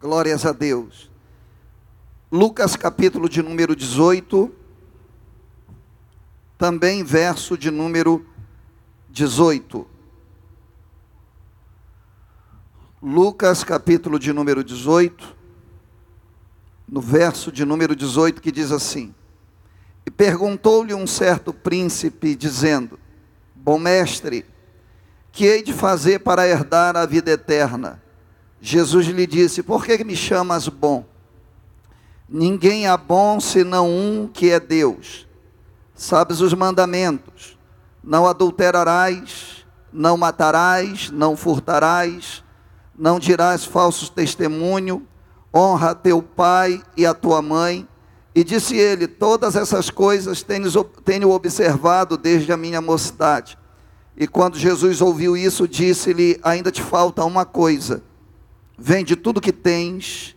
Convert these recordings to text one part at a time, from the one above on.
Glórias a Deus. Lucas capítulo de número 18, também verso de número 18. Lucas capítulo de número 18, no verso de número 18 que diz assim: E perguntou-lhe um certo príncipe, dizendo: Bom mestre, que hei de fazer para herdar a vida eterna? Jesus lhe disse: Por que me chamas bom? Ninguém há bom senão um que é Deus. Sabes os mandamentos: não adulterarás, não matarás, não furtarás, não dirás falsos testemunho, honra teu pai e a tua mãe. E disse ele: Todas essas coisas tenho observado desde a minha mocidade. E quando Jesus ouviu isso, disse-lhe: Ainda te falta uma coisa Vende tudo que tens,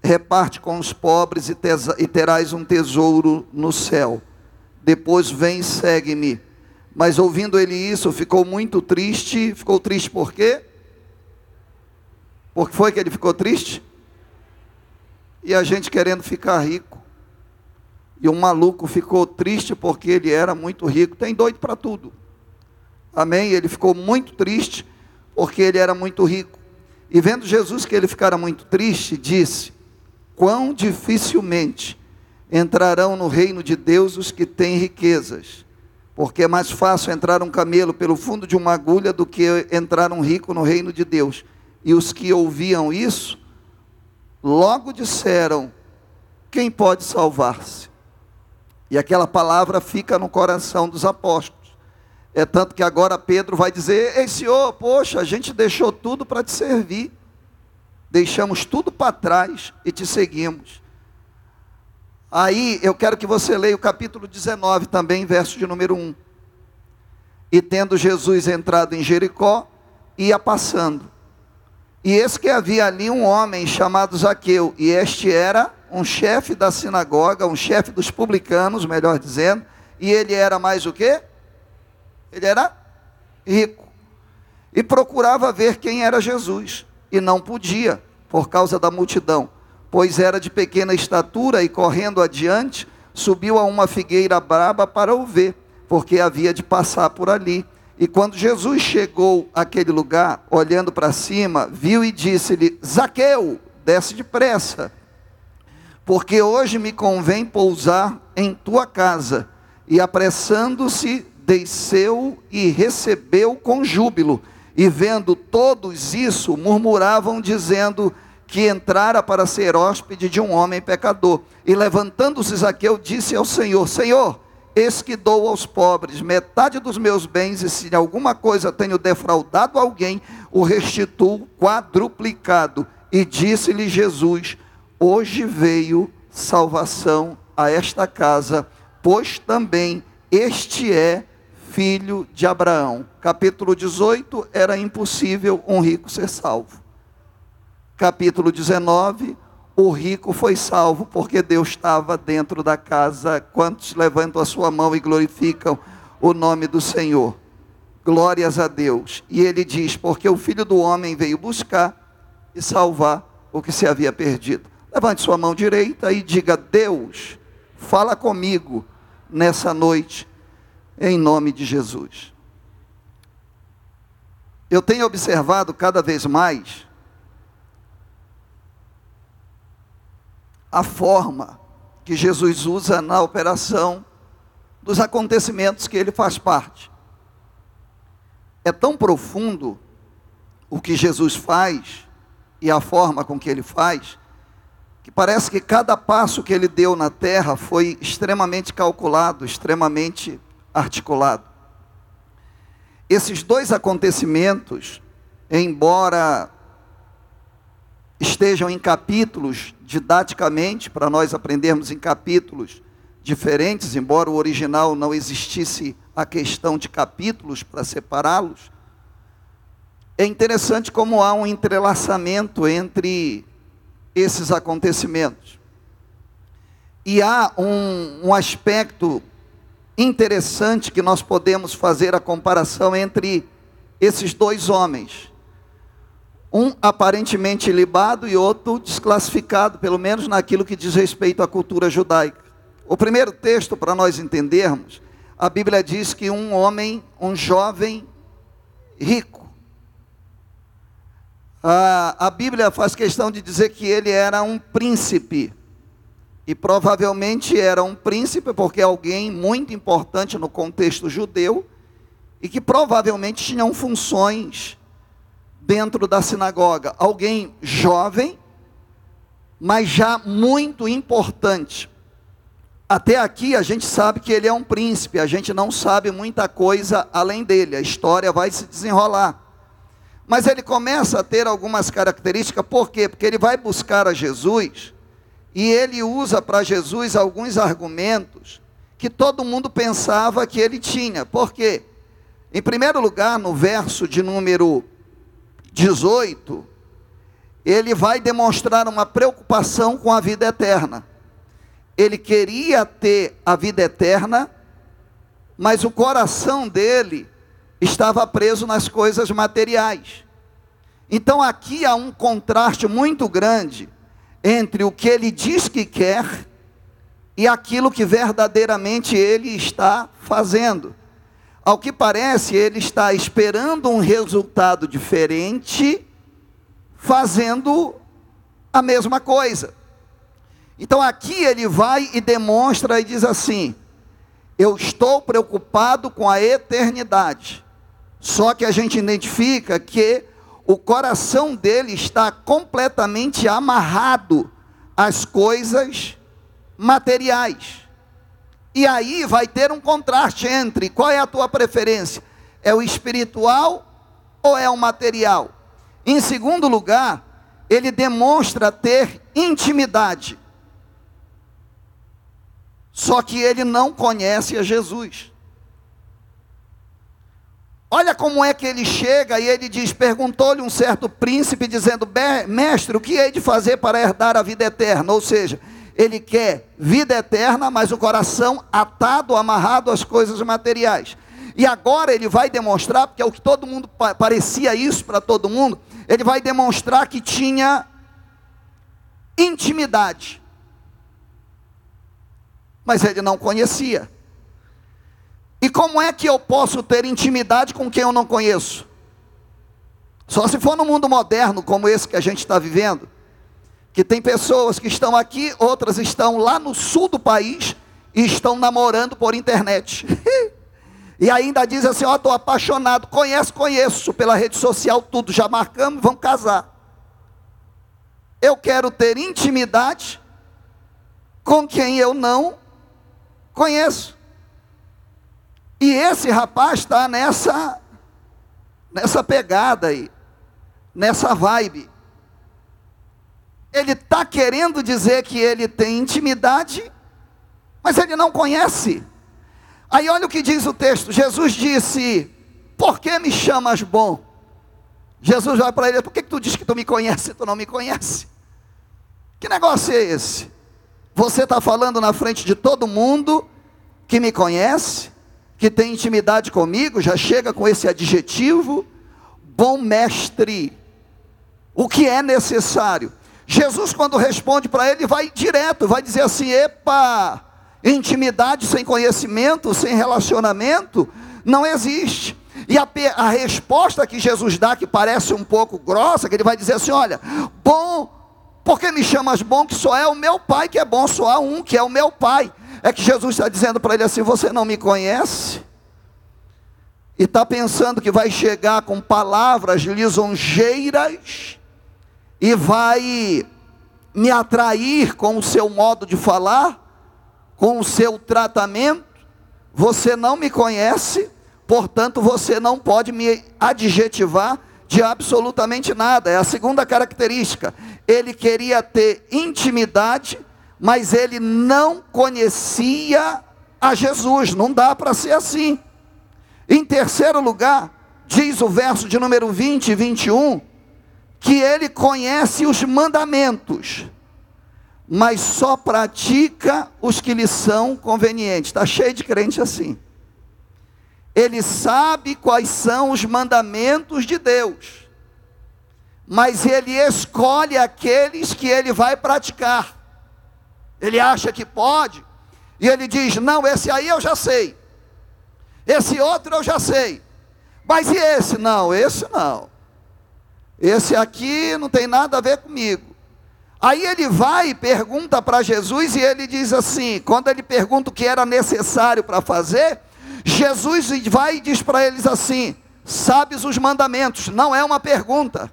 reparte com os pobres e, e terás um tesouro no céu. Depois vem e segue-me. Mas ouvindo ele isso, ficou muito triste. Ficou triste por quê? Por que foi que ele ficou triste? E a gente querendo ficar rico. E um maluco ficou triste porque ele era muito rico. Tem doido para tudo. Amém? Ele ficou muito triste porque ele era muito rico. E vendo Jesus que ele ficara muito triste, disse: Quão dificilmente entrarão no reino de Deus os que têm riquezas, porque é mais fácil entrar um camelo pelo fundo de uma agulha do que entrar um rico no reino de Deus. E os que ouviam isso, logo disseram: Quem pode salvar-se? E aquela palavra fica no coração dos apóstolos. É tanto que agora Pedro vai dizer: Ei, Senhor, poxa, a gente deixou tudo para te servir. Deixamos tudo para trás e te seguimos. Aí eu quero que você leia o capítulo 19 também, verso de número 1. E tendo Jesus entrado em Jericó, ia passando. E eis que havia ali um homem chamado Zaqueu, e este era um chefe da sinagoga, um chefe dos publicanos, melhor dizendo, e ele era mais o quê? Ele era rico. E procurava ver quem era Jesus. E não podia, por causa da multidão. Pois era de pequena estatura e correndo adiante, subiu a uma figueira braba para o ver, porque havia de passar por ali. E quando Jesus chegou àquele lugar, olhando para cima, viu e disse-lhe: Zaqueu, desce depressa, porque hoje me convém pousar em tua casa. E apressando-se, desceu e recebeu com júbilo. E vendo todos isso, murmuravam, dizendo que entrara para ser hóspede de um homem pecador. E levantando-se Zaqueu, disse ao Senhor: Senhor, eis que dou aos pobres metade dos meus bens, e se alguma coisa tenho defraudado alguém, o restituo quadruplicado. E disse-lhe Jesus: Hoje veio salvação a esta casa, pois também este é filho de Abraão. Capítulo 18, era impossível um rico ser salvo. Capítulo 19, o rico foi salvo porque Deus estava dentro da casa. Quantos levantam a sua mão e glorificam o nome do Senhor? Glórias a Deus. E ele diz: Porque o filho do homem veio buscar e salvar o que se havia perdido. Levante sua mão direita e diga: Deus, fala comigo nessa noite em nome de Jesus. Eu tenho observado cada vez mais a forma que Jesus usa na operação dos acontecimentos que ele faz parte. É tão profundo o que Jesus faz e a forma com que ele faz, que parece que cada passo que ele deu na terra foi extremamente calculado, extremamente articulado. Esses dois acontecimentos, embora estejam em capítulos didaticamente, para nós aprendermos em capítulos diferentes, embora o original não existisse a questão de capítulos para separá-los, é interessante como há um entrelaçamento entre esses acontecimentos. E há um, um aspecto interessante que nós podemos fazer a comparação entre esses dois homens. Um aparentemente libado e outro desclassificado, pelo menos naquilo que diz respeito à cultura judaica. O primeiro texto, para nós entendermos, a Bíblia diz que um homem, um jovem rico, a, a Bíblia faz questão de dizer que ele era um príncipe. E provavelmente era um príncipe, porque alguém muito importante no contexto judeu, e que provavelmente tinham funções dentro da sinagoga. Alguém jovem, mas já muito importante. Até aqui a gente sabe que ele é um príncipe, a gente não sabe muita coisa além dele, a história vai se desenrolar. Mas ele começa a ter algumas características, por quê? Porque ele vai buscar a Jesus e ele usa para Jesus alguns argumentos que todo mundo pensava que ele tinha. Por quê? Em primeiro lugar, no verso de número 18, ele vai demonstrar uma preocupação com a vida eterna. Ele queria ter a vida eterna, mas o coração dele estava preso nas coisas materiais. Então aqui há um contraste muito grande entre o que ele diz que quer e aquilo que verdadeiramente ele está fazendo. Ao que parece, ele está esperando um resultado diferente, fazendo a mesma coisa. Então aqui ele vai e demonstra e diz assim: Eu estou preocupado com a eternidade. Só que a gente identifica que o coração dele está completamente amarrado às coisas materiais. E aí vai ter um contraste entre qual é a tua preferência? É o espiritual ou é o material? Em segundo lugar, ele demonstra ter intimidade. Só que ele não conhece a Jesus. Olha como é que ele chega e ele diz: perguntou-lhe um certo príncipe, dizendo: Mestre, o que hei de fazer para herdar a vida eterna? Ou seja, ele quer vida eterna, mas o coração atado, amarrado às coisas materiais. E agora ele vai demonstrar, porque é o que todo mundo parecia isso para todo mundo, ele vai demonstrar que tinha intimidade. Mas ele não conhecia. E como é que eu posso ter intimidade com quem eu não conheço? Só se for no mundo moderno como esse que a gente está vivendo, que tem pessoas que estão aqui, outras estão lá no sul do país e estão namorando por internet. e ainda diz assim: Ó, oh, estou apaixonado, conheço, conheço, pela rede social, tudo, já marcamos, vamos casar. Eu quero ter intimidade com quem eu não conheço. E esse rapaz está nessa, nessa pegada aí, nessa vibe. Ele está querendo dizer que ele tem intimidade, mas ele não conhece. Aí olha o que diz o texto: Jesus disse: Por que me chamas bom? Jesus vai para ele: Por que, que tu diz que tu me conhece e tu não me conhece? Que negócio é esse? Você está falando na frente de todo mundo que me conhece, que tem intimidade comigo, já chega com esse adjetivo, bom mestre. O que é necessário? Jesus, quando responde para ele, vai direto, vai dizer assim: epa, intimidade sem conhecimento, sem relacionamento, não existe. E a, a, resposta que Jesus dá, que parece um pouco grossa, que ele vai dizer assim: olha, bom, porque me chamas bom, que só é o meu pai que é bom, só há um que é o meu pai. É que Jesus está dizendo para ele assim: Você não me conhece? E está pensando que vai chegar com palavras lisonjeiras e vai me atrair com o seu modo de falar, com o seu tratamento. Você não me conhece, portanto você não pode me adjetivar de absolutamente nada. É a segunda característica. Ele queria ter intimidade mas ele não conhecia a Jesus. Não dá para ser assim. Em terceiro lugar, diz o verso de número 20 e 21, que ele conhece os mandamentos, mas só pratica os que lhe são convenientes. Está cheio de crente assim. Ele sabe quais são os mandamentos de Deus, mas ele escolhe aqueles que ele vai praticar. Ele acha que pode, e ele diz: Não, esse aí eu já sei, esse outro eu já sei, mas e esse? Não, esse não, esse aqui não tem nada a ver comigo. Aí ele vai e pergunta para Jesus, e ele diz assim: quando ele pergunta o que era necessário para fazer, Jesus vai e diz para eles assim: Sabes os mandamentos, não é uma pergunta.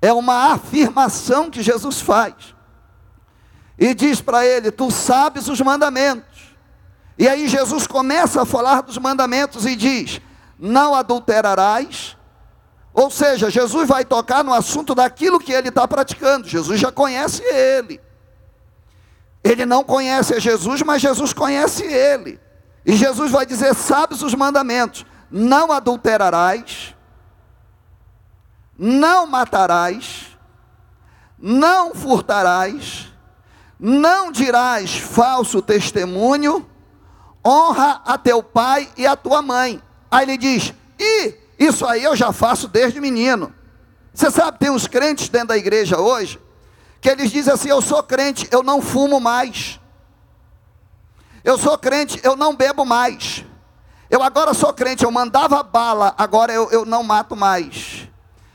É uma afirmação que Jesus faz. E diz para ele: Tu sabes os mandamentos. E aí Jesus começa a falar dos mandamentos e diz: Não adulterarás. Ou seja, Jesus vai tocar no assunto daquilo que ele está praticando. Jesus já conhece ele. Ele não conhece a Jesus, mas Jesus conhece ele. E Jesus vai dizer: Sabes os mandamentos: Não adulterarás não matarás, não furtarás, não dirás falso testemunho, honra a teu pai e a tua mãe. Aí ele diz: e isso aí eu já faço desde menino. Você sabe, tem uns crentes dentro da igreja hoje, que eles dizem assim: eu sou crente, eu não fumo mais. Eu sou crente, eu não bebo mais. Eu agora sou crente, eu mandava bala, agora eu, eu não mato mais.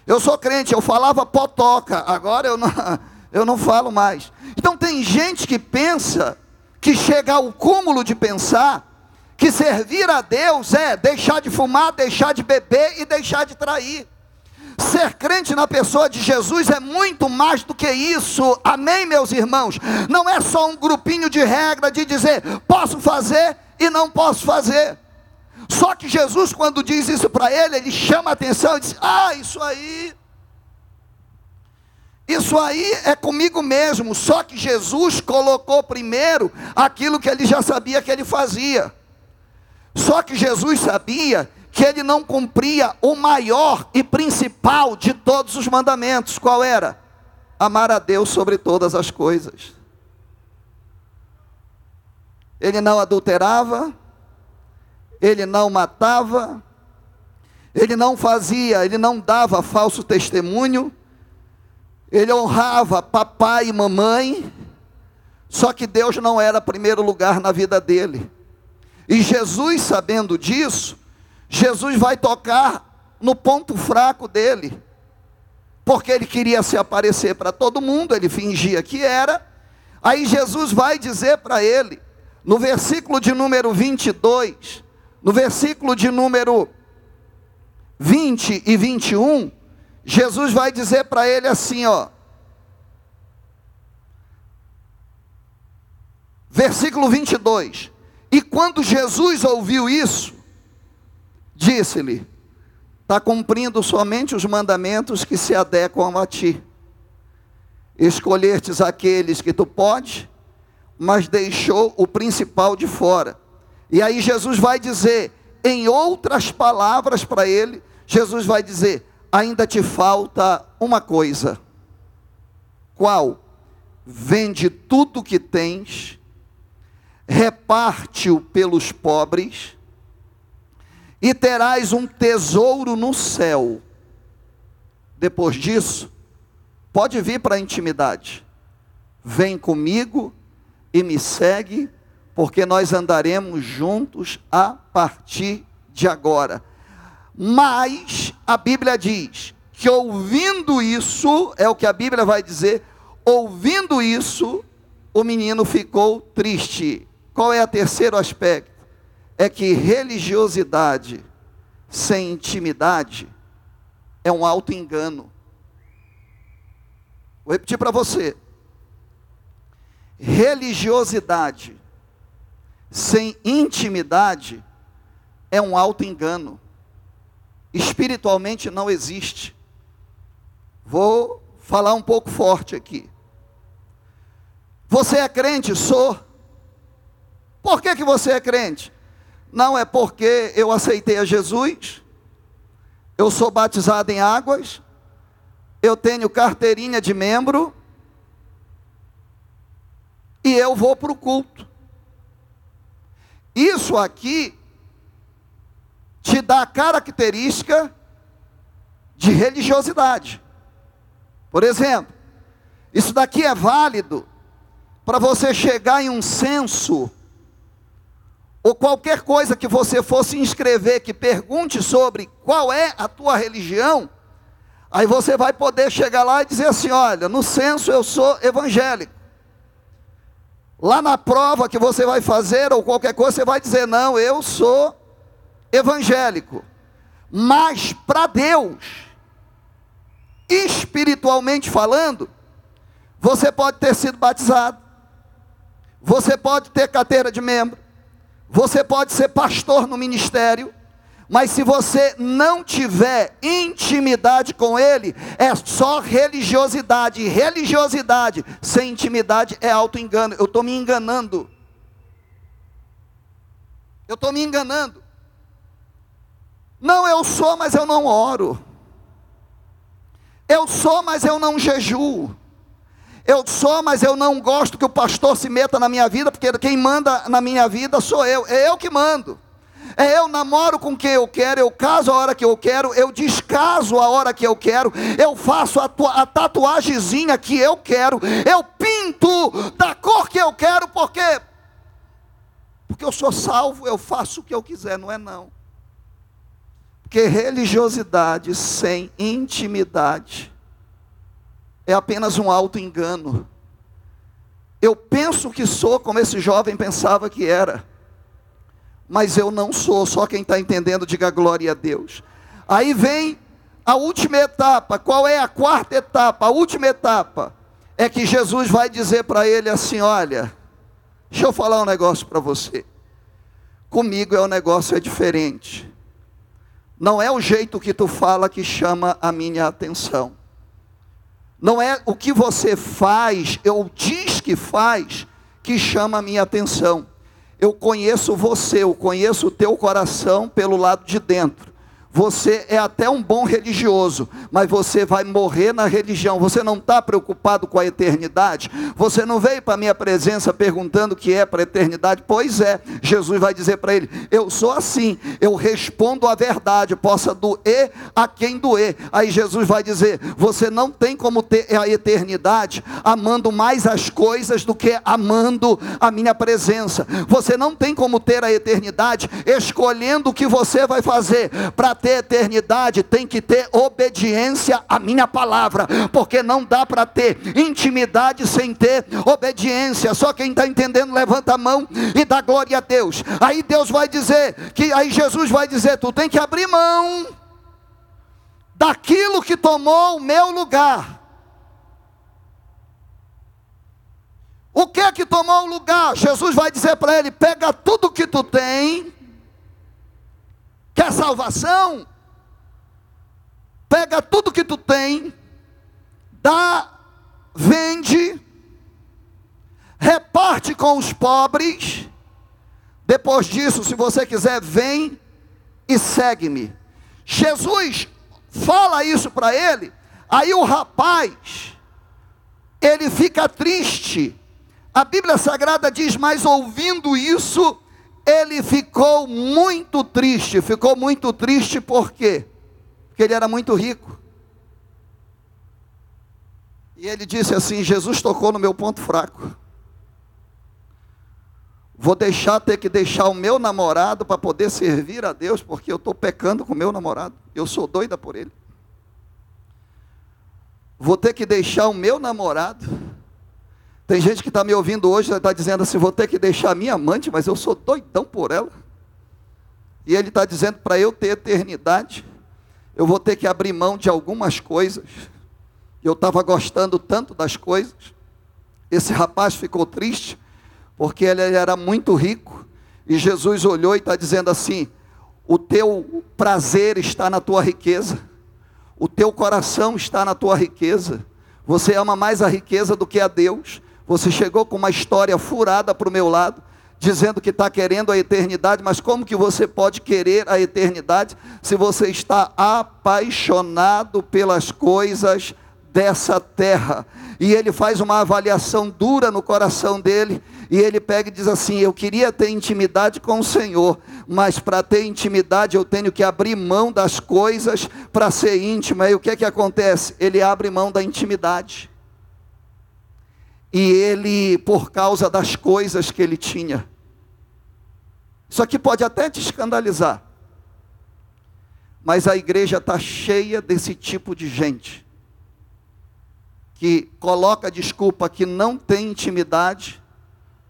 Eu sou crente, eu falava potoca, agora eu não, eu não falo mais. Então tem gente que pensa, que chega ao cúmulo de pensar, que servir a Deus é deixar de fumar, deixar de beber e deixar de trair. Ser crente na pessoa de Jesus é muito mais do que isso, amém, meus irmãos? Não é só um grupinho de regra de dizer posso fazer e não posso fazer. Só que Jesus, quando diz isso para ele, ele chama a atenção e diz: Ah, isso aí. Isso aí é comigo mesmo. Só que Jesus colocou primeiro aquilo que ele já sabia que ele fazia. Só que Jesus sabia que ele não cumpria o maior e principal de todos os mandamentos. Qual era? Amar a Deus sobre todas as coisas. Ele não adulterava, ele não matava, ele não fazia, ele não dava falso testemunho, ele honrava papai e mamãe, só que Deus não era primeiro lugar na vida dele. E Jesus, sabendo disso, Jesus vai tocar no ponto fraco dele, porque ele queria se aparecer para todo mundo, ele fingia que era. Aí Jesus vai dizer para ele, no versículo de número 22, no versículo de número 20 e 21, Jesus vai dizer para ele assim, ó. Versículo 22. E quando Jesus ouviu isso, disse-lhe: Está cumprindo somente os mandamentos que se adequam a ti. Escolhertes aqueles que tu pode, mas deixou o principal de fora e aí Jesus vai dizer, em outras palavras para ele, Jesus vai dizer: ainda te falta uma coisa. Qual? Vende tudo que tens, reparte-o pelos pobres, e terás um tesouro no céu. Depois disso, pode vir para a intimidade. Vem comigo e me segue porque nós andaremos juntos a partir de agora. Mas a Bíblia diz que ouvindo isso, é o que a Bíblia vai dizer, ouvindo isso, o menino ficou triste. Qual é o terceiro aspecto? É que religiosidade sem intimidade é um alto engano. Vou repetir para você. Religiosidade sem intimidade é um alto engano. Espiritualmente não existe. Vou falar um pouco forte aqui. Você é crente? Sou. Por que, que você é crente? Não é porque eu aceitei a Jesus, eu sou batizado em águas, eu tenho carteirinha de membro e eu vou para o culto. Isso aqui te dá a característica de religiosidade. Por exemplo, isso daqui é válido para você chegar em um censo ou qualquer coisa que você fosse inscrever que pergunte sobre qual é a tua religião, aí você vai poder chegar lá e dizer assim: olha, no censo eu sou evangélico. Lá na prova que você vai fazer, ou qualquer coisa, você vai dizer: não, eu sou evangélico. Mas para Deus, espiritualmente falando, você pode ter sido batizado, você pode ter carteira de membro, você pode ser pastor no ministério, mas se você não tiver intimidade com Ele, é só religiosidade. E religiosidade sem intimidade é auto-engano. Eu estou me enganando. Eu estou me enganando. Não, eu sou, mas eu não oro. Eu sou, mas eu não jejuo. Eu sou, mas eu não gosto que o pastor se meta na minha vida, porque quem manda na minha vida sou eu, é eu que mando. É eu namoro com quem eu quero, eu caso a hora que eu quero, eu descaso a hora que eu quero, eu faço a, a tatuagemzinha que eu quero, eu pinto da cor que eu quero, porque porque eu sou salvo, eu faço o que eu quiser, não é não. Porque religiosidade sem intimidade é apenas um auto-engano. Eu penso que sou como esse jovem pensava que era, mas eu não sou, só quem está entendendo, diga glória a Deus. Aí vem a última etapa, qual é a quarta etapa? A última etapa é que Jesus vai dizer para ele assim: olha, deixa eu falar um negócio para você. Comigo é um negócio é diferente. Não é o jeito que tu fala que chama a minha atenção. Não é o que você faz, ou diz que faz, que chama a minha atenção. Eu conheço você, eu conheço o teu coração pelo lado de dentro. Você é até um bom religioso, mas você vai morrer na religião. Você não está preocupado com a eternidade. Você não veio para a minha presença perguntando o que é para a eternidade. Pois é, Jesus vai dizer para ele: Eu sou assim, eu respondo a verdade, possa doer a quem doer. Aí Jesus vai dizer: Você não tem como ter a eternidade amando mais as coisas do que amando a minha presença. Você não tem como ter a eternidade escolhendo o que você vai fazer para ter eternidade, tem que ter obediência à minha palavra, porque não dá para ter intimidade sem ter obediência. Só quem está entendendo, levanta a mão e dá glória a Deus. Aí Deus vai dizer, que aí Jesus vai dizer: tu tem que abrir mão daquilo que tomou o meu lugar. O que é que tomou o lugar? Jesus vai dizer para ele: pega tudo que tu tem Quer salvação? Pega tudo que tu tem, dá, vende, reparte com os pobres. Depois disso, se você quiser, vem e segue-me. Jesus fala isso para ele, aí o rapaz, ele fica triste. A Bíblia Sagrada diz: Mas ouvindo isso, ele ficou muito triste. Ficou muito triste por quê? Porque ele era muito rico. E ele disse assim: Jesus tocou no meu ponto fraco. Vou deixar ter que deixar o meu namorado para poder servir a Deus, porque eu estou pecando com o meu namorado. Eu sou doida por ele. Vou ter que deixar o meu namorado tem gente que está me ouvindo hoje está dizendo assim: vou ter que deixar minha amante, mas eu sou doidão por ela. E ele está dizendo para eu ter eternidade, eu vou ter que abrir mão de algumas coisas. Eu estava gostando tanto das coisas. Esse rapaz ficou triste, porque ele era muito rico. E Jesus olhou e está dizendo assim: o teu prazer está na tua riqueza, o teu coração está na tua riqueza. Você ama mais a riqueza do que a Deus. Você chegou com uma história furada para o meu lado, dizendo que está querendo a eternidade, mas como que você pode querer a eternidade se você está apaixonado pelas coisas dessa terra. E ele faz uma avaliação dura no coração dele, e ele pega e diz assim: Eu queria ter intimidade com o Senhor, mas para ter intimidade eu tenho que abrir mão das coisas para ser íntimo. Aí o que é que acontece? Ele abre mão da intimidade. E ele, por causa das coisas que ele tinha, isso aqui pode até te escandalizar, mas a igreja está cheia desse tipo de gente, que coloca desculpa que não tem intimidade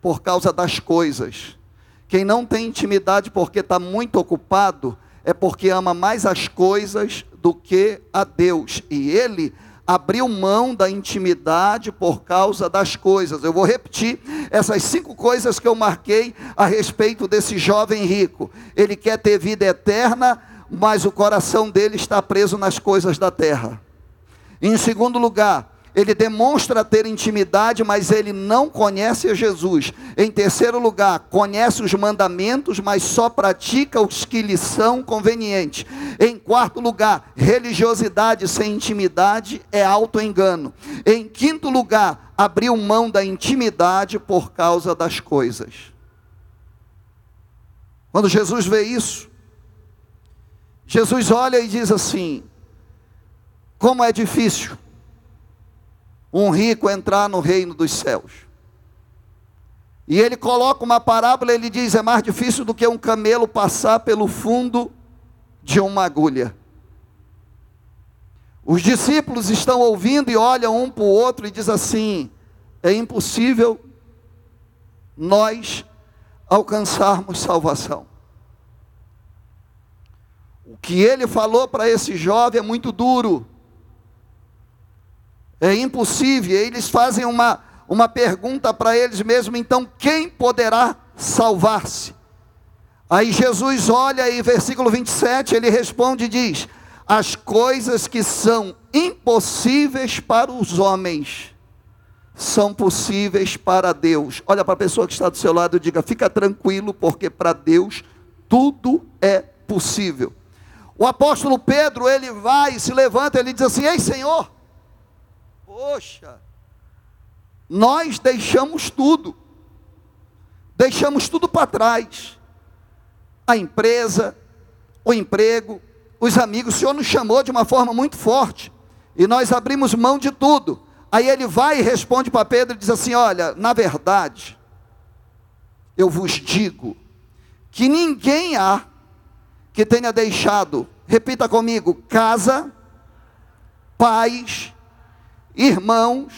por causa das coisas. Quem não tem intimidade porque está muito ocupado, é porque ama mais as coisas do que a Deus. E ele abriu mão da intimidade por causa das coisas. Eu vou repetir essas cinco coisas que eu marquei a respeito desse jovem rico. Ele quer ter vida eterna, mas o coração dele está preso nas coisas da terra. Em segundo lugar, ele demonstra ter intimidade, mas ele não conhece a Jesus. Em terceiro lugar, conhece os mandamentos, mas só pratica os que lhe são convenientes. Em quarto lugar, religiosidade sem intimidade é auto-engano. Em quinto lugar, abriu mão da intimidade por causa das coisas. Quando Jesus vê isso, Jesus olha e diz assim: como é difícil um rico entrar no reino dos céus. E ele coloca uma parábola, ele diz: é mais difícil do que um camelo passar pelo fundo de uma agulha. Os discípulos estão ouvindo e olham um para o outro e diz assim: é impossível nós alcançarmos salvação. O que ele falou para esse jovem é muito duro. É impossível. Eles fazem uma, uma pergunta para eles mesmos: então, quem poderá salvar-se? Aí Jesus olha e, versículo 27, ele responde e diz: As coisas que são impossíveis para os homens são possíveis para Deus. Olha para a pessoa que está do seu lado e diga: Fica tranquilo, porque para Deus tudo é possível. O apóstolo Pedro, ele vai, se levanta, ele diz assim: Ei Senhor, Poxa, nós deixamos tudo, deixamos tudo para trás. A empresa, o emprego, os amigos, o Senhor nos chamou de uma forma muito forte, e nós abrimos mão de tudo. Aí ele vai e responde para Pedro e diz assim: Olha, na verdade, eu vos digo que ninguém há que tenha deixado, repita comigo, casa, pais, irmãos.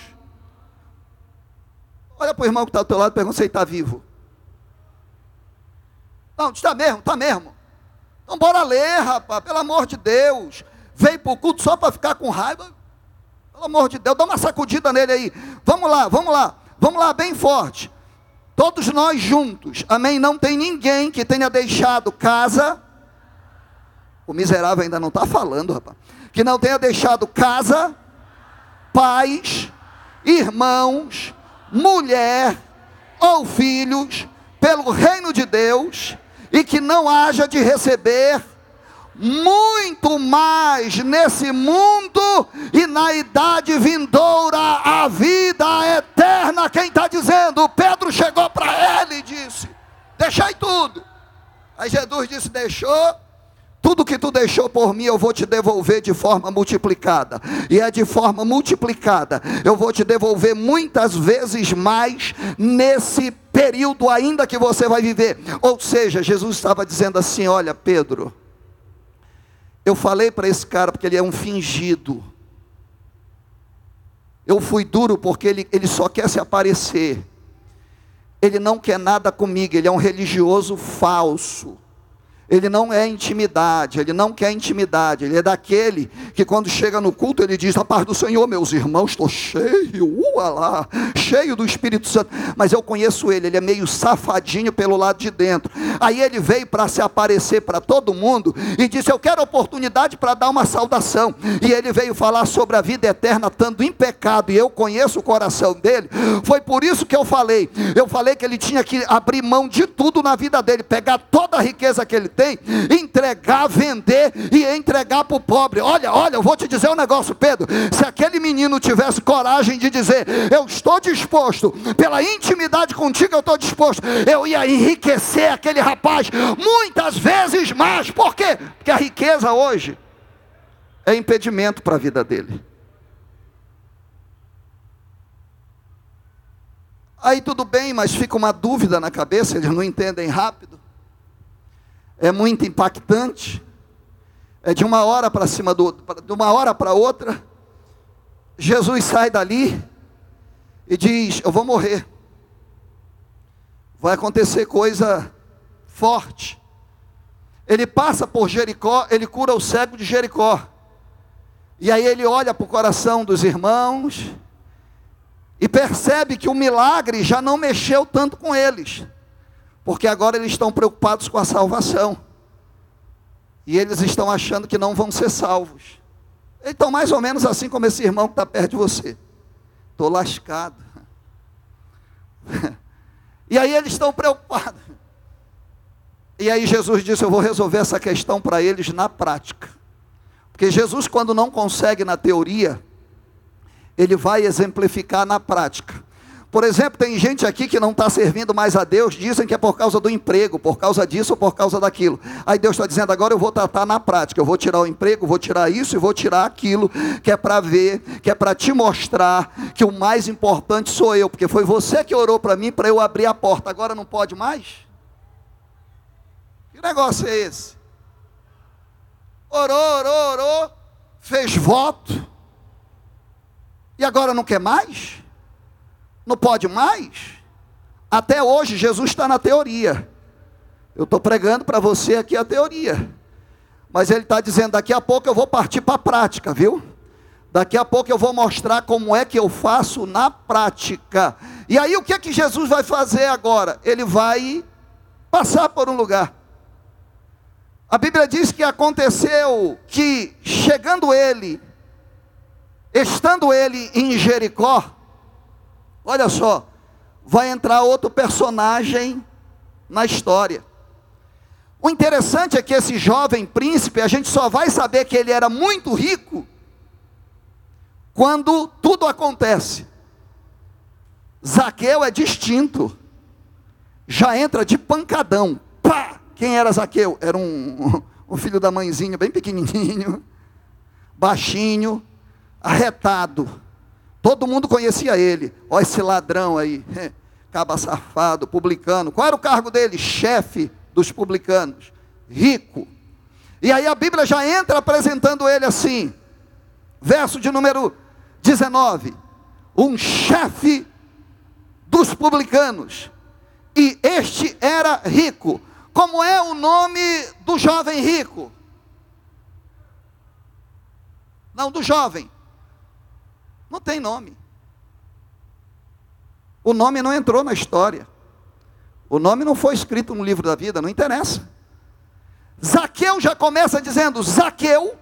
Olha para o irmão que está ao teu lado e pergunta se ele está vivo. Não, está mesmo, está mesmo. Então bora ler, rapaz, pelo amor de Deus. Veio para o culto só para ficar com raiva. Pelo amor de Deus, dá uma sacudida nele aí. Vamos lá, vamos lá, vamos lá, bem forte. Todos nós juntos, amém? Não tem ninguém que tenha deixado casa. O miserável ainda não está falando, rapaz. Que não tenha deixado casa pais, irmãos, mulher ou filhos pelo reino de Deus e que não haja de receber muito mais nesse mundo e na idade vindoura a vida eterna. Quem está dizendo? Pedro chegou para ele e disse: Deixai tudo. Aí Jesus disse: Deixou tudo que tu deixou por mim, eu vou te devolver de forma multiplicada. E é de forma multiplicada. Eu vou te devolver muitas vezes mais nesse período ainda que você vai viver. Ou seja, Jesus estava dizendo assim: Olha, Pedro, eu falei para esse cara porque ele é um fingido. Eu fui duro porque ele, ele só quer se aparecer. Ele não quer nada comigo, ele é um religioso falso. Ele não é intimidade, ele não quer intimidade, ele é daquele que quando chega no culto ele diz: A paz do Senhor, meus irmãos, estou cheio, ua lá, cheio do Espírito Santo. Mas eu conheço ele, ele é meio safadinho pelo lado de dentro. Aí ele veio para se aparecer para todo mundo e disse: Eu quero oportunidade para dar uma saudação. E ele veio falar sobre a vida eterna, estando em pecado, e eu conheço o coração dele. Foi por isso que eu falei: Eu falei que ele tinha que abrir mão de tudo na vida dele, pegar toda a riqueza que ele tem, entregar, vender e entregar para o pobre. Olha, olha, eu vou te dizer um negócio, Pedro. Se aquele menino tivesse coragem de dizer, eu estou disposto, pela intimidade contigo, eu estou disposto, eu ia enriquecer aquele rapaz muitas vezes mais. Por quê? Porque a riqueza hoje é impedimento para a vida dele. Aí tudo bem, mas fica uma dúvida na cabeça, eles não entendem rápido. É muito impactante. É de uma hora para cima do de uma hora para outra. Jesus sai dali e diz: "Eu vou morrer". Vai acontecer coisa forte. Ele passa por Jericó, ele cura o cego de Jericó. E aí ele olha para o coração dos irmãos, e percebe que o milagre já não mexeu tanto com eles, porque agora eles estão preocupados com a salvação, e eles estão achando que não vão ser salvos. Estão mais ou menos assim como esse irmão que está perto de você. Estou lascado. e aí eles estão preocupados. E aí Jesus disse: Eu vou resolver essa questão para eles na prática. Porque Jesus, quando não consegue na teoria, ele vai exemplificar na prática. Por exemplo, tem gente aqui que não está servindo mais a Deus, dizem que é por causa do emprego, por causa disso ou por causa daquilo. Aí Deus está dizendo, agora eu vou tratar na prática, eu vou tirar o emprego, vou tirar isso e vou tirar aquilo, que é para ver, que é para te mostrar que o mais importante sou eu, porque foi você que orou para mim para eu abrir a porta, agora não pode mais? Que negócio é esse? Orou, orou, orou, fez voto, e agora não quer mais? Não pode mais? Até hoje Jesus está na teoria. Eu estou pregando para você aqui a teoria. Mas ele está dizendo: daqui a pouco eu vou partir para a prática, viu? Daqui a pouco eu vou mostrar como é que eu faço na prática. E aí o que é que Jesus vai fazer agora? Ele vai passar por um lugar. A Bíblia diz que aconteceu que, chegando ele Estando ele em Jericó, olha só, vai entrar outro personagem na história. O interessante é que esse jovem príncipe, a gente só vai saber que ele era muito rico quando tudo acontece. Zaqueu é distinto, já entra de pancadão. Pá! Quem era Zaqueu? Era um, um filho da mãezinha, bem pequenininho, baixinho, arretado. Todo mundo conhecia ele. Olha esse ladrão aí, caba safado, publicano. Qual era o cargo dele? Chefe dos publicanos, rico. E aí a Bíblia já entra apresentando ele assim, verso de número 19: um chefe dos publicanos, e este era rico. Como é o nome do jovem rico? Não, do jovem. Não tem nome. O nome não entrou na história. O nome não foi escrito no livro da vida, não interessa. Zaqueu já começa dizendo: Zaqueu,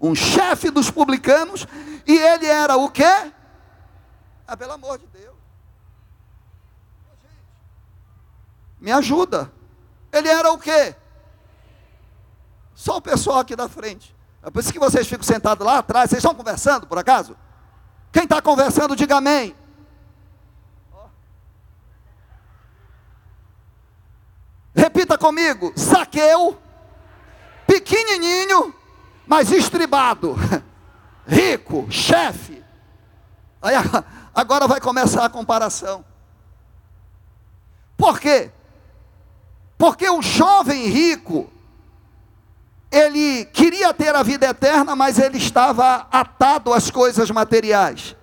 um chefe dos publicanos, e ele era o quê? Ah, pelo amor de Deus. Me ajuda. Ele era o quê? Só o pessoal aqui da frente. É por isso que vocês ficam sentados lá atrás. Vocês estão conversando, por acaso? Quem está conversando, diga amém. Repita comigo: Saqueu, pequenininho, mas estribado, rico, chefe. Aí agora vai começar a comparação. Por quê? Porque o jovem rico ele queria ter a vida eterna, mas ele estava atado às coisas materiais.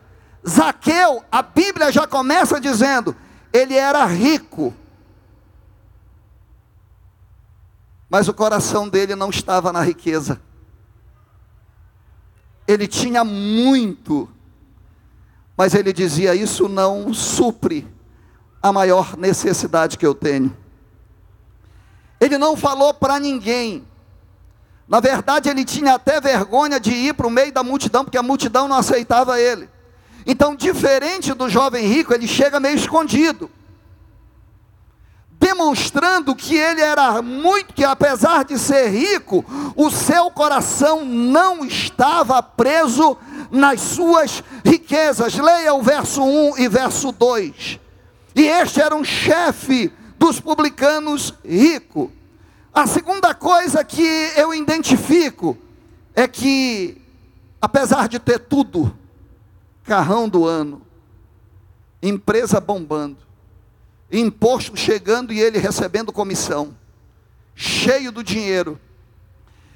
Zaqueu, a Bíblia já começa dizendo, ele era rico, mas o coração dele não estava na riqueza. Ele tinha muito, mas ele dizia: Isso não supre a maior necessidade que eu tenho. Ele não falou para ninguém, na verdade, ele tinha até vergonha de ir para o meio da multidão, porque a multidão não aceitava ele. Então, diferente do jovem rico, ele chega meio escondido. demonstrando que ele era muito, que apesar de ser rico, o seu coração não estava preso nas suas riquezas. Leia o verso 1 e verso 2. E este era um chefe dos publicanos rico. A segunda coisa que eu identifico é que, apesar de ter tudo, carrão do ano, empresa bombando, imposto chegando e ele recebendo comissão, cheio do dinheiro,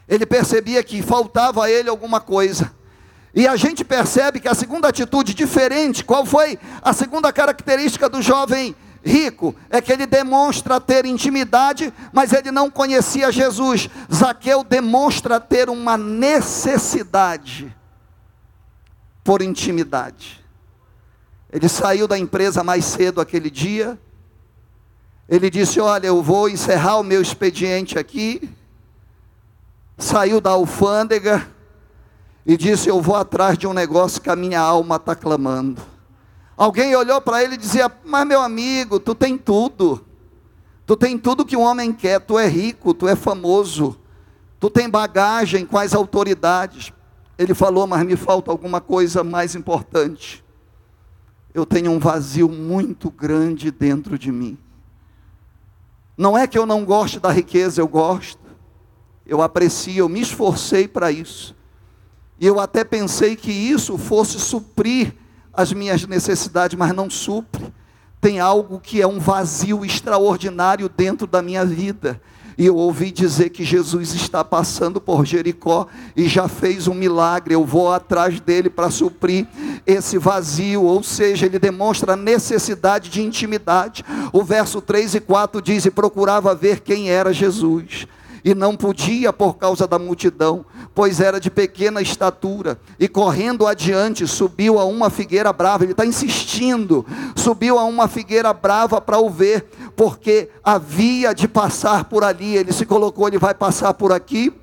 ele percebia que faltava a ele alguma coisa. E a gente percebe que a segunda atitude diferente, qual foi a segunda característica do jovem rico? É que ele demonstra ter intimidade, mas ele não conhecia Jesus. Zaqueu demonstra ter uma necessidade por intimidade. Ele saiu da empresa mais cedo aquele dia. Ele disse: Olha, eu vou encerrar o meu expediente aqui. Saiu da alfândega e disse: Eu vou atrás de um negócio que a minha alma está clamando. Alguém olhou para ele e dizia: Mas meu amigo, tu tem tudo. Tu tem tudo que um homem quer. Tu é rico, tu é famoso. Tu tem bagagem as autoridades. Ele falou: Mas me falta alguma coisa mais importante. Eu tenho um vazio muito grande dentro de mim. Não é que eu não goste da riqueza, eu gosto. Eu aprecio, eu me esforcei para isso. E eu até pensei que isso fosse suprir as minhas necessidades, mas não supre. Tem algo que é um vazio extraordinário dentro da minha vida. E eu ouvi dizer que Jesus está passando por Jericó e já fez um milagre. Eu vou atrás dele para suprir esse vazio, ou seja, ele demonstra a necessidade de intimidade. O verso 3 e 4 diz: E procurava ver quem era Jesus e não podia por causa da multidão, pois era de pequena estatura, e correndo adiante subiu a uma figueira brava, ele está insistindo, subiu a uma figueira brava para o ver, porque havia de passar por ali, ele se colocou, ele vai passar por aqui,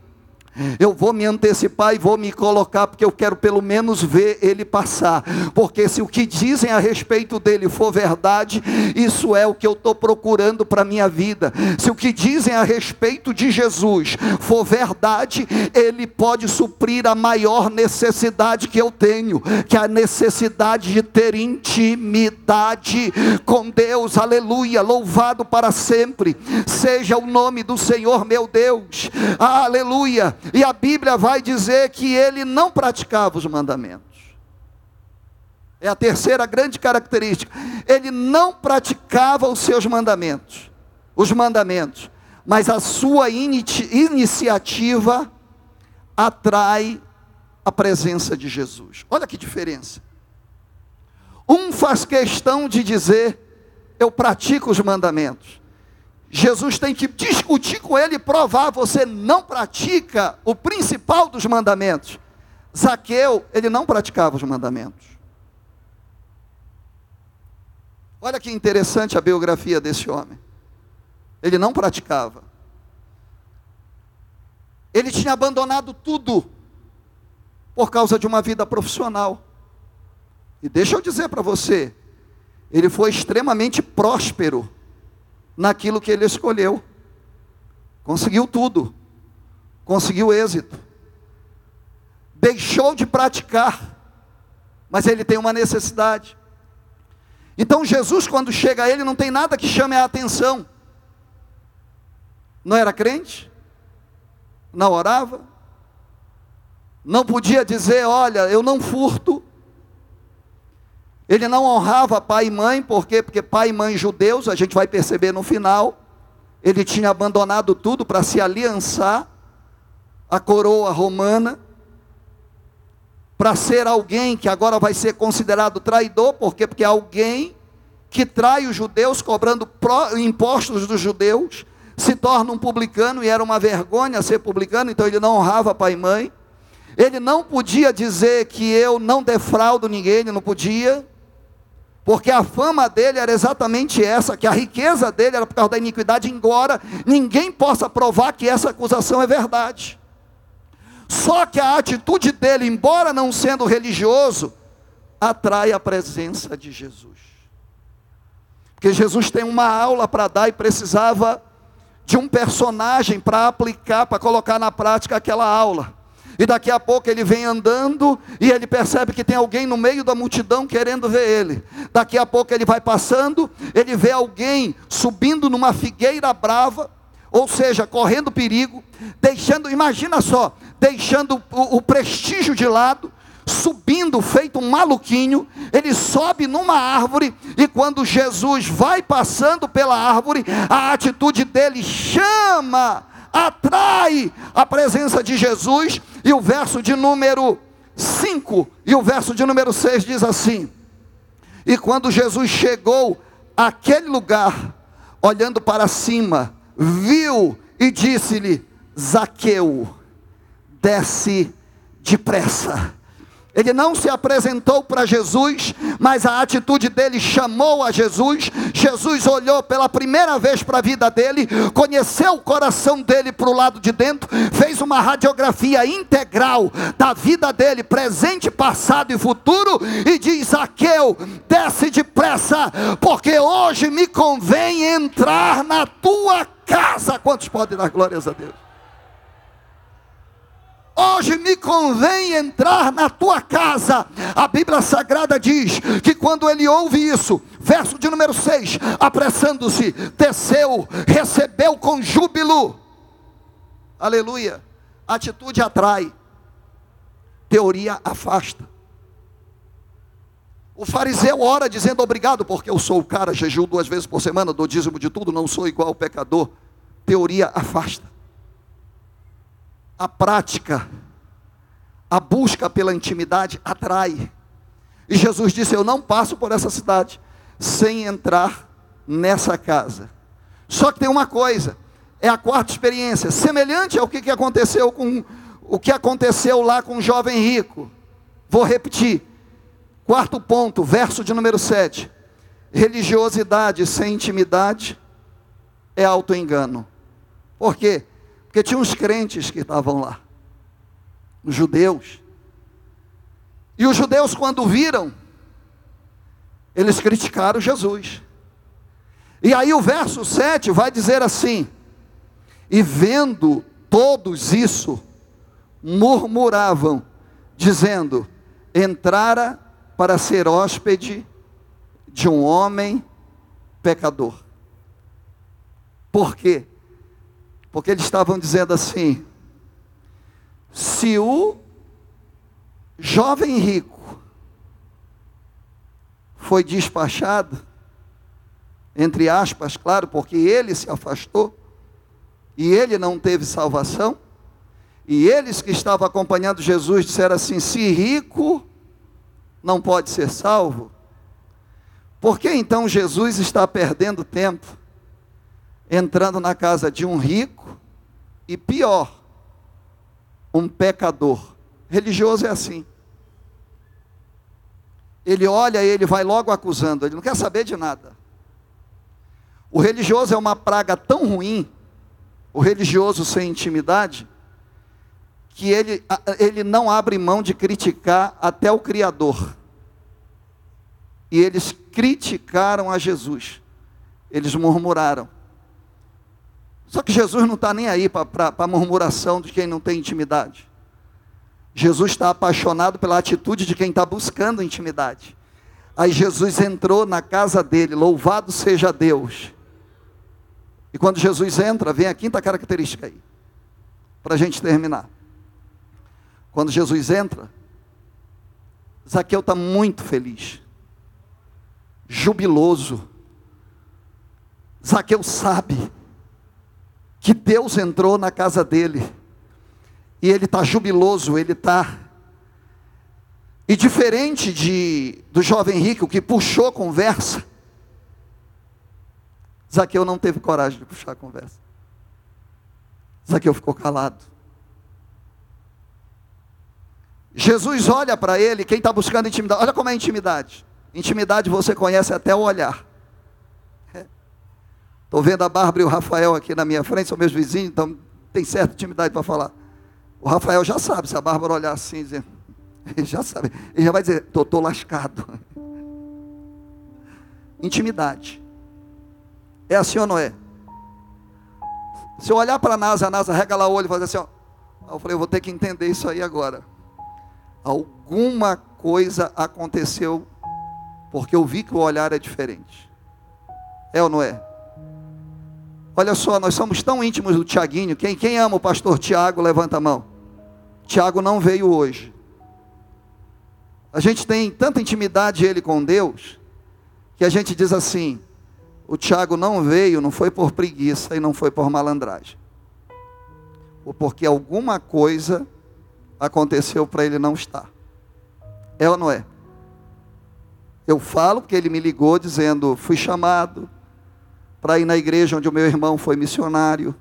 eu vou me antecipar e vou me colocar, porque eu quero pelo menos ver ele passar. Porque se o que dizem a respeito dele for verdade, isso é o que eu estou procurando para a minha vida. Se o que dizem a respeito de Jesus for verdade, ele pode suprir a maior necessidade que eu tenho, que é a necessidade de ter intimidade com Deus. Aleluia, louvado para sempre. Seja o nome do Senhor meu Deus. Aleluia. E a Bíblia vai dizer que ele não praticava os mandamentos. É a terceira grande característica. Ele não praticava os seus mandamentos, os mandamentos, mas a sua iniciativa atrai a presença de Jesus. Olha que diferença. Um faz questão de dizer, eu pratico os mandamentos. Jesus tem que discutir com ele e provar: você não pratica o principal dos mandamentos. Zaqueu, ele não praticava os mandamentos. Olha que interessante a biografia desse homem. Ele não praticava. Ele tinha abandonado tudo por causa de uma vida profissional. E deixa eu dizer para você, ele foi extremamente próspero naquilo que ele escolheu. Conseguiu tudo, conseguiu êxito. Deixou de praticar, mas ele tem uma necessidade. Então Jesus, quando chega a ele, não tem nada que chame a atenção. Não era crente, não orava, não podia dizer: Olha, eu não furto, ele não honrava pai e mãe, por quê? Porque pai e mãe judeus, a gente vai perceber no final, ele tinha abandonado tudo para se aliançar à coroa romana, para ser alguém que agora vai ser considerado traidor, por quê? Porque é alguém que trai os judeus, cobrando impostos dos judeus, se torna um publicano e era uma vergonha ser publicano, então ele não honrava pai e mãe. Ele não podia dizer que eu não defraudo ninguém, ele não podia. Porque a fama dele era exatamente essa, que a riqueza dele era por causa da iniquidade, embora ninguém possa provar que essa acusação é verdade. Só que a atitude dele, embora não sendo religioso, atrai a presença de Jesus. Porque Jesus tem uma aula para dar e precisava de um personagem para aplicar, para colocar na prática aquela aula. E daqui a pouco ele vem andando e ele percebe que tem alguém no meio da multidão querendo ver ele. Daqui a pouco ele vai passando, ele vê alguém subindo numa figueira brava, ou seja, correndo perigo, deixando, imagina só, deixando o, o prestígio de lado, subindo feito um maluquinho, ele sobe numa árvore e quando Jesus vai passando pela árvore, a atitude dele chama, atrai a presença de Jesus, e o verso de número 5 e o verso de número 6 diz assim: E quando Jesus chegou àquele lugar, olhando para cima, viu e disse-lhe: Zaqueu, desce depressa ele não se apresentou para Jesus, mas a atitude dele chamou a Jesus. Jesus olhou pela primeira vez para a vida dele, conheceu o coração dele para o lado de dentro, fez uma radiografia integral da vida dele, presente, passado e futuro, e diz: Aqueu, desce depressa, porque hoje me convém entrar na tua casa. Quantos podem dar glórias a Deus? Hoje me convém entrar na tua casa. A Bíblia Sagrada diz que quando ele ouve isso, verso de número 6, apressando-se, desceu, recebeu com júbilo. Aleluia. Atitude atrai, teoria afasta. O fariseu ora dizendo obrigado, porque eu sou o cara, jejum duas vezes por semana, dou dízimo de tudo, não sou igual ao pecador. Teoria afasta a prática, a busca pela intimidade atrai. E Jesus disse: Eu não passo por essa cidade sem entrar nessa casa. Só que tem uma coisa, é a quarta experiência, semelhante ao que, que aconteceu com o que aconteceu lá com o jovem rico. Vou repetir. Quarto ponto, verso de número 7. Religiosidade sem intimidade é autoengano. Por quê? Porque tinha uns crentes que estavam lá, os judeus. E os judeus, quando viram, eles criticaram Jesus. E aí o verso 7 vai dizer assim: E vendo todos isso, murmuravam, dizendo: Entrara para ser hóspede de um homem pecador. Por quê? Porque eles estavam dizendo assim: se o jovem rico foi despachado, entre aspas, claro, porque ele se afastou e ele não teve salvação, e eles que estavam acompanhando Jesus disseram assim: se rico não pode ser salvo, por que então Jesus está perdendo tempo entrando na casa de um rico e pior, um pecador. Religioso é assim. Ele olha e ele vai logo acusando, ele não quer saber de nada. O religioso é uma praga tão ruim, o religioso sem intimidade, que ele, ele não abre mão de criticar até o Criador. E eles criticaram a Jesus, eles murmuraram. Só que Jesus não está nem aí para a murmuração de quem não tem intimidade. Jesus está apaixonado pela atitude de quem está buscando intimidade. Aí Jesus entrou na casa dele, louvado seja Deus. E quando Jesus entra, vem a quinta característica aí, para a gente terminar. Quando Jesus entra, Zaqueu está muito feliz, jubiloso. Zaqueu sabe que Deus entrou na casa dele. E ele está jubiloso, ele está. E diferente de, do jovem rico que puxou a conversa, Zaqueu não teve coragem de puxar a conversa. Zaqueu ficou calado. Jesus olha para ele, quem está buscando intimidade, olha como é intimidade. Intimidade você conhece até o olhar. Estou vendo a Bárbara e o Rafael aqui na minha frente, são meus vizinhos, então tem certa intimidade para falar. O Rafael já sabe, se a Bárbara olhar assim, dizer, ele já sabe, ele já vai dizer, estou lascado. Intimidade. É assim ou não é? Se eu olhar para a NASA, a NASA regala o olho e fazer assim, ó. Eu falei, eu vou ter que entender isso aí agora. Alguma coisa aconteceu porque eu vi que o olhar é diferente. É ou não é? Olha só, nós somos tão íntimos do Tiaguinho. Quem, quem ama o pastor Tiago, levanta a mão. Tiago não veio hoje. A gente tem tanta intimidade ele com Deus, que a gente diz assim: o Tiago não veio, não foi por preguiça e não foi por malandragem. Ou porque alguma coisa aconteceu para ele não estar. É ou não é? Eu falo porque ele me ligou dizendo: fui chamado para ir na igreja onde o meu irmão foi missionário.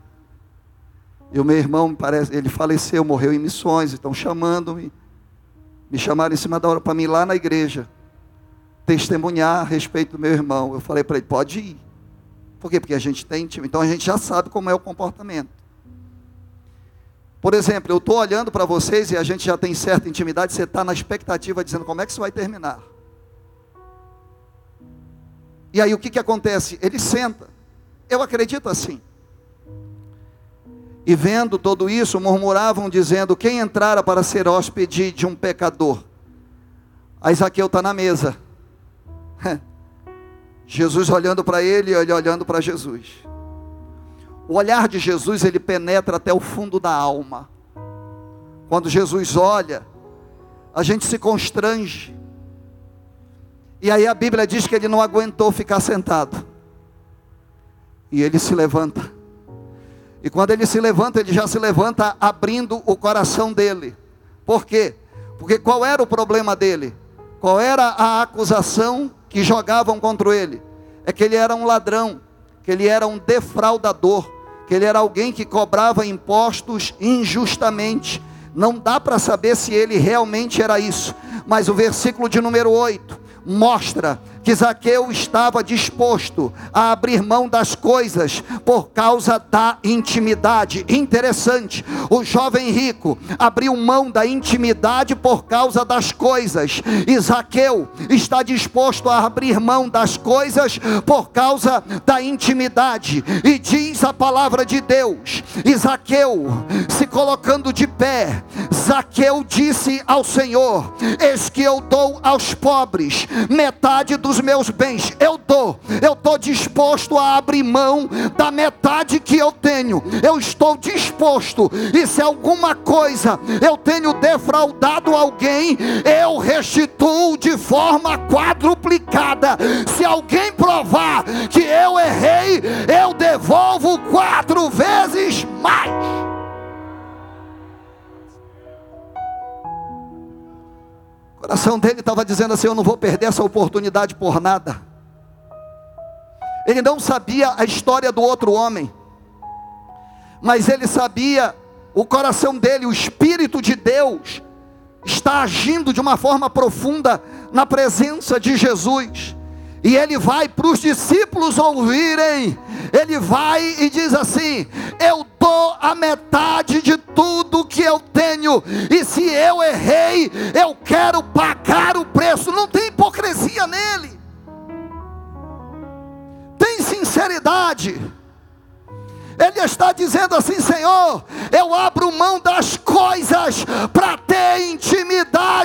E o meu irmão, parece, ele faleceu, morreu em missões, estão chamando-me. Me chamaram em cima da hora para mim ir lá na igreja testemunhar a respeito do meu irmão. Eu falei para ele: pode ir. Por quê? Porque a gente tem time. Então a gente já sabe como é o comportamento. Por exemplo, eu estou olhando para vocês e a gente já tem certa intimidade, você está na expectativa dizendo como é que isso vai terminar. E aí o que, que acontece? Ele senta. Eu acredito assim. E vendo tudo isso, murmuravam dizendo: Quem entrara para ser hóspede de um pecador? A Isaqueu está na mesa. Jesus olhando para ele e ele olhando para Jesus. O olhar de Jesus, ele penetra até o fundo da alma. Quando Jesus olha, a gente se constrange. E aí a Bíblia diz que ele não aguentou ficar sentado. E ele se levanta. E quando ele se levanta, ele já se levanta abrindo o coração dele. Por quê? Porque qual era o problema dele? Qual era a acusação que jogavam contra ele? É que ele era um ladrão, que ele era um defraudador, que ele era alguém que cobrava impostos injustamente. Não dá para saber se ele realmente era isso, mas o versículo de número 8 mostra que Zaqueu estava disposto a abrir mão das coisas por causa da intimidade. Interessante, o jovem rico abriu mão da intimidade por causa das coisas. E Zaqueu está disposto a abrir mão das coisas por causa da intimidade. E diz a palavra de Deus: Zaqueu, se colocando de pé, Zaqueu disse ao Senhor: Eis que eu dou aos pobres metade do dos meus bens, eu dou, eu estou disposto a abrir mão da metade que eu tenho, eu estou disposto, e se alguma coisa eu tenho defraudado alguém, eu restituo de forma quadruplicada. Se alguém provar que eu errei, eu devolvo quatro vezes mais. Coração dele estava dizendo assim: Eu não vou perder essa oportunidade por nada. Ele não sabia a história do outro homem, mas ele sabia o coração dele, o Espírito de Deus, está agindo de uma forma profunda na presença de Jesus. E ele vai para os discípulos ouvirem. Ele vai e diz assim: Eu dou a metade de tudo que eu tenho. E se eu errei, eu quero pagar o preço. Não tem hipocrisia nele. Tem sinceridade. Ele está dizendo assim: Senhor, eu abro mão das coisas para ter intimidade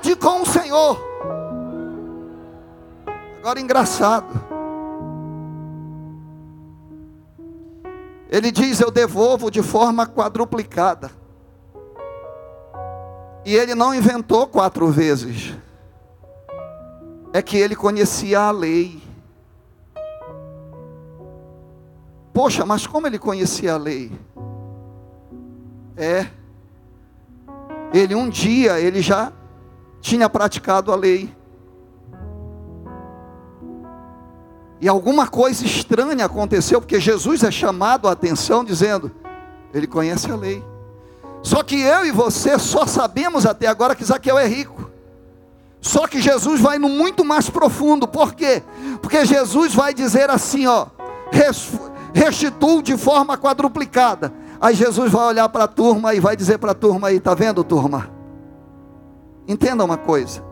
Agora engraçado. Ele diz: Eu devolvo de forma quadruplicada. E ele não inventou quatro vezes. É que ele conhecia a lei. Poxa, mas como ele conhecia a lei? É. Ele um dia, ele já tinha praticado a lei. E alguma coisa estranha aconteceu, porque Jesus é chamado a atenção dizendo: Ele conhece a lei. Só que eu e você só sabemos até agora que Zaqueu é rico. Só que Jesus vai no muito mais profundo. Por quê? Porque Jesus vai dizer assim, ó, restituo de forma quadruplicada. Aí Jesus vai olhar para a turma e vai dizer para a turma aí, tá vendo, turma? Entenda uma coisa.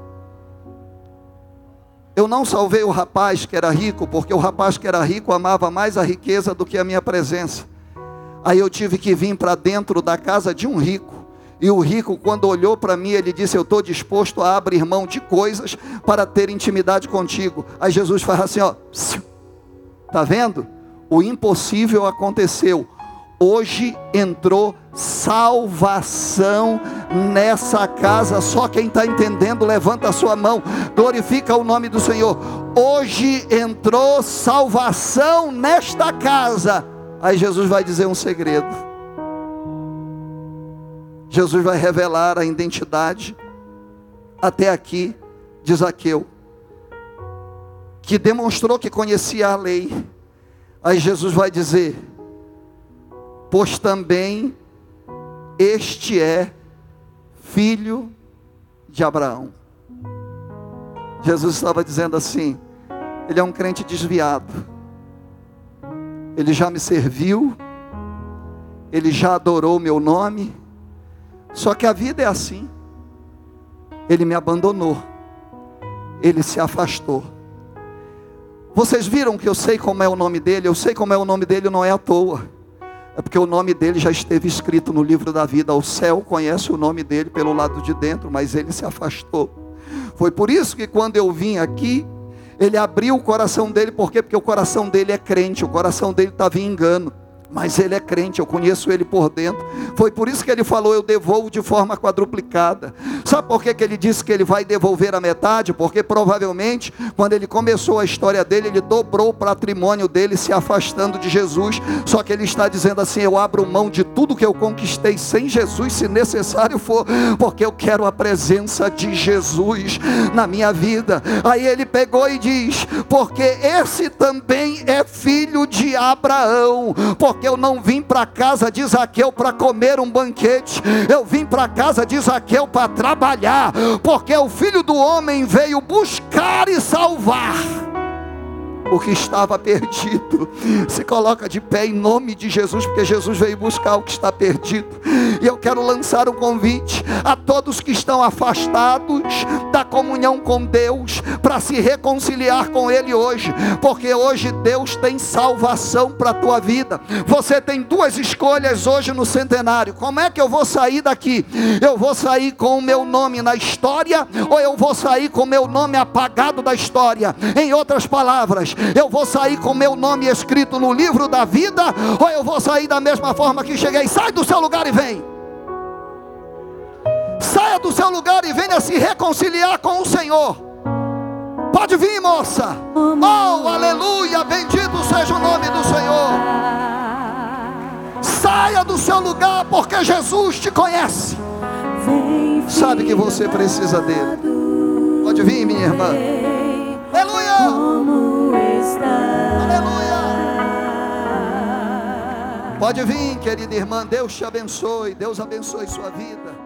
Eu não salvei o rapaz que era rico, porque o rapaz que era rico amava mais a riqueza do que a minha presença. Aí eu tive que vir para dentro da casa de um rico. E o rico, quando olhou para mim, ele disse: Eu estou disposto a abrir mão de coisas para ter intimidade contigo. Aí Jesus faz assim: Ó, tá vendo? O impossível aconteceu. Hoje entrou salvação nessa casa. Só quem está entendendo, levanta a sua mão, glorifica o nome do Senhor. Hoje entrou salvação nesta casa. Aí Jesus vai dizer um segredo. Jesus vai revelar a identidade até aqui de Zaqueu, que demonstrou que conhecia a lei. Aí Jesus vai dizer: Pois também este é filho de Abraão. Jesus estava dizendo assim: ele é um crente desviado, ele já me serviu, ele já adorou meu nome, só que a vida é assim. Ele me abandonou, ele se afastou. Vocês viram que eu sei como é o nome dele, eu sei como é o nome dele, não é à toa. É porque o nome dele já esteve escrito no livro da vida. O céu conhece o nome dele pelo lado de dentro, mas ele se afastou. Foi por isso que quando eu vim aqui, ele abriu o coração dele, por quê? Porque o coração dele é crente, o coração dele estava em engano mas ele é crente, eu conheço ele por dentro. Foi por isso que ele falou: Eu devolvo de forma quadruplicada. Sabe por que, que ele disse que ele vai devolver a metade? Porque provavelmente, quando ele começou a história dele, ele dobrou o patrimônio dele, se afastando de Jesus. Só que ele está dizendo assim: Eu abro mão de tudo que eu conquistei sem Jesus, se necessário for, porque eu quero a presença de Jesus na minha vida. Aí ele pegou e diz: Porque esse também é filho de Abraão. Porque eu não vim para casa de Zaqueu para comer um banquete, eu vim para casa de Zaqueu para trabalhar, porque o filho do homem veio buscar e salvar o que estava perdido. Se coloca de pé em nome de Jesus, porque Jesus veio buscar o que está perdido. E eu quero lançar um convite a todos que estão afastados da comunhão com Deus, para se reconciliar com Ele hoje, porque hoje Deus tem salvação para a tua vida. Você tem duas escolhas hoje no centenário: como é que eu vou sair daqui? Eu vou sair com o meu nome na história, ou eu vou sair com o meu nome apagado da história? Em outras palavras, eu vou sair com meu nome escrito no livro da vida, ou eu vou sair da mesma forma que cheguei? Sai do seu lugar e vem. Saia do seu lugar e venha se reconciliar com o Senhor. Pode vir, moça. Oh, aleluia! Bendito seja o nome do Senhor. Saia do seu lugar, porque Jesus te conhece. Sabe que você precisa dele. Pode vir, minha irmã. Aleluia! Aleluia. Pode vir, querida irmã. Deus te abençoe. Deus abençoe sua vida.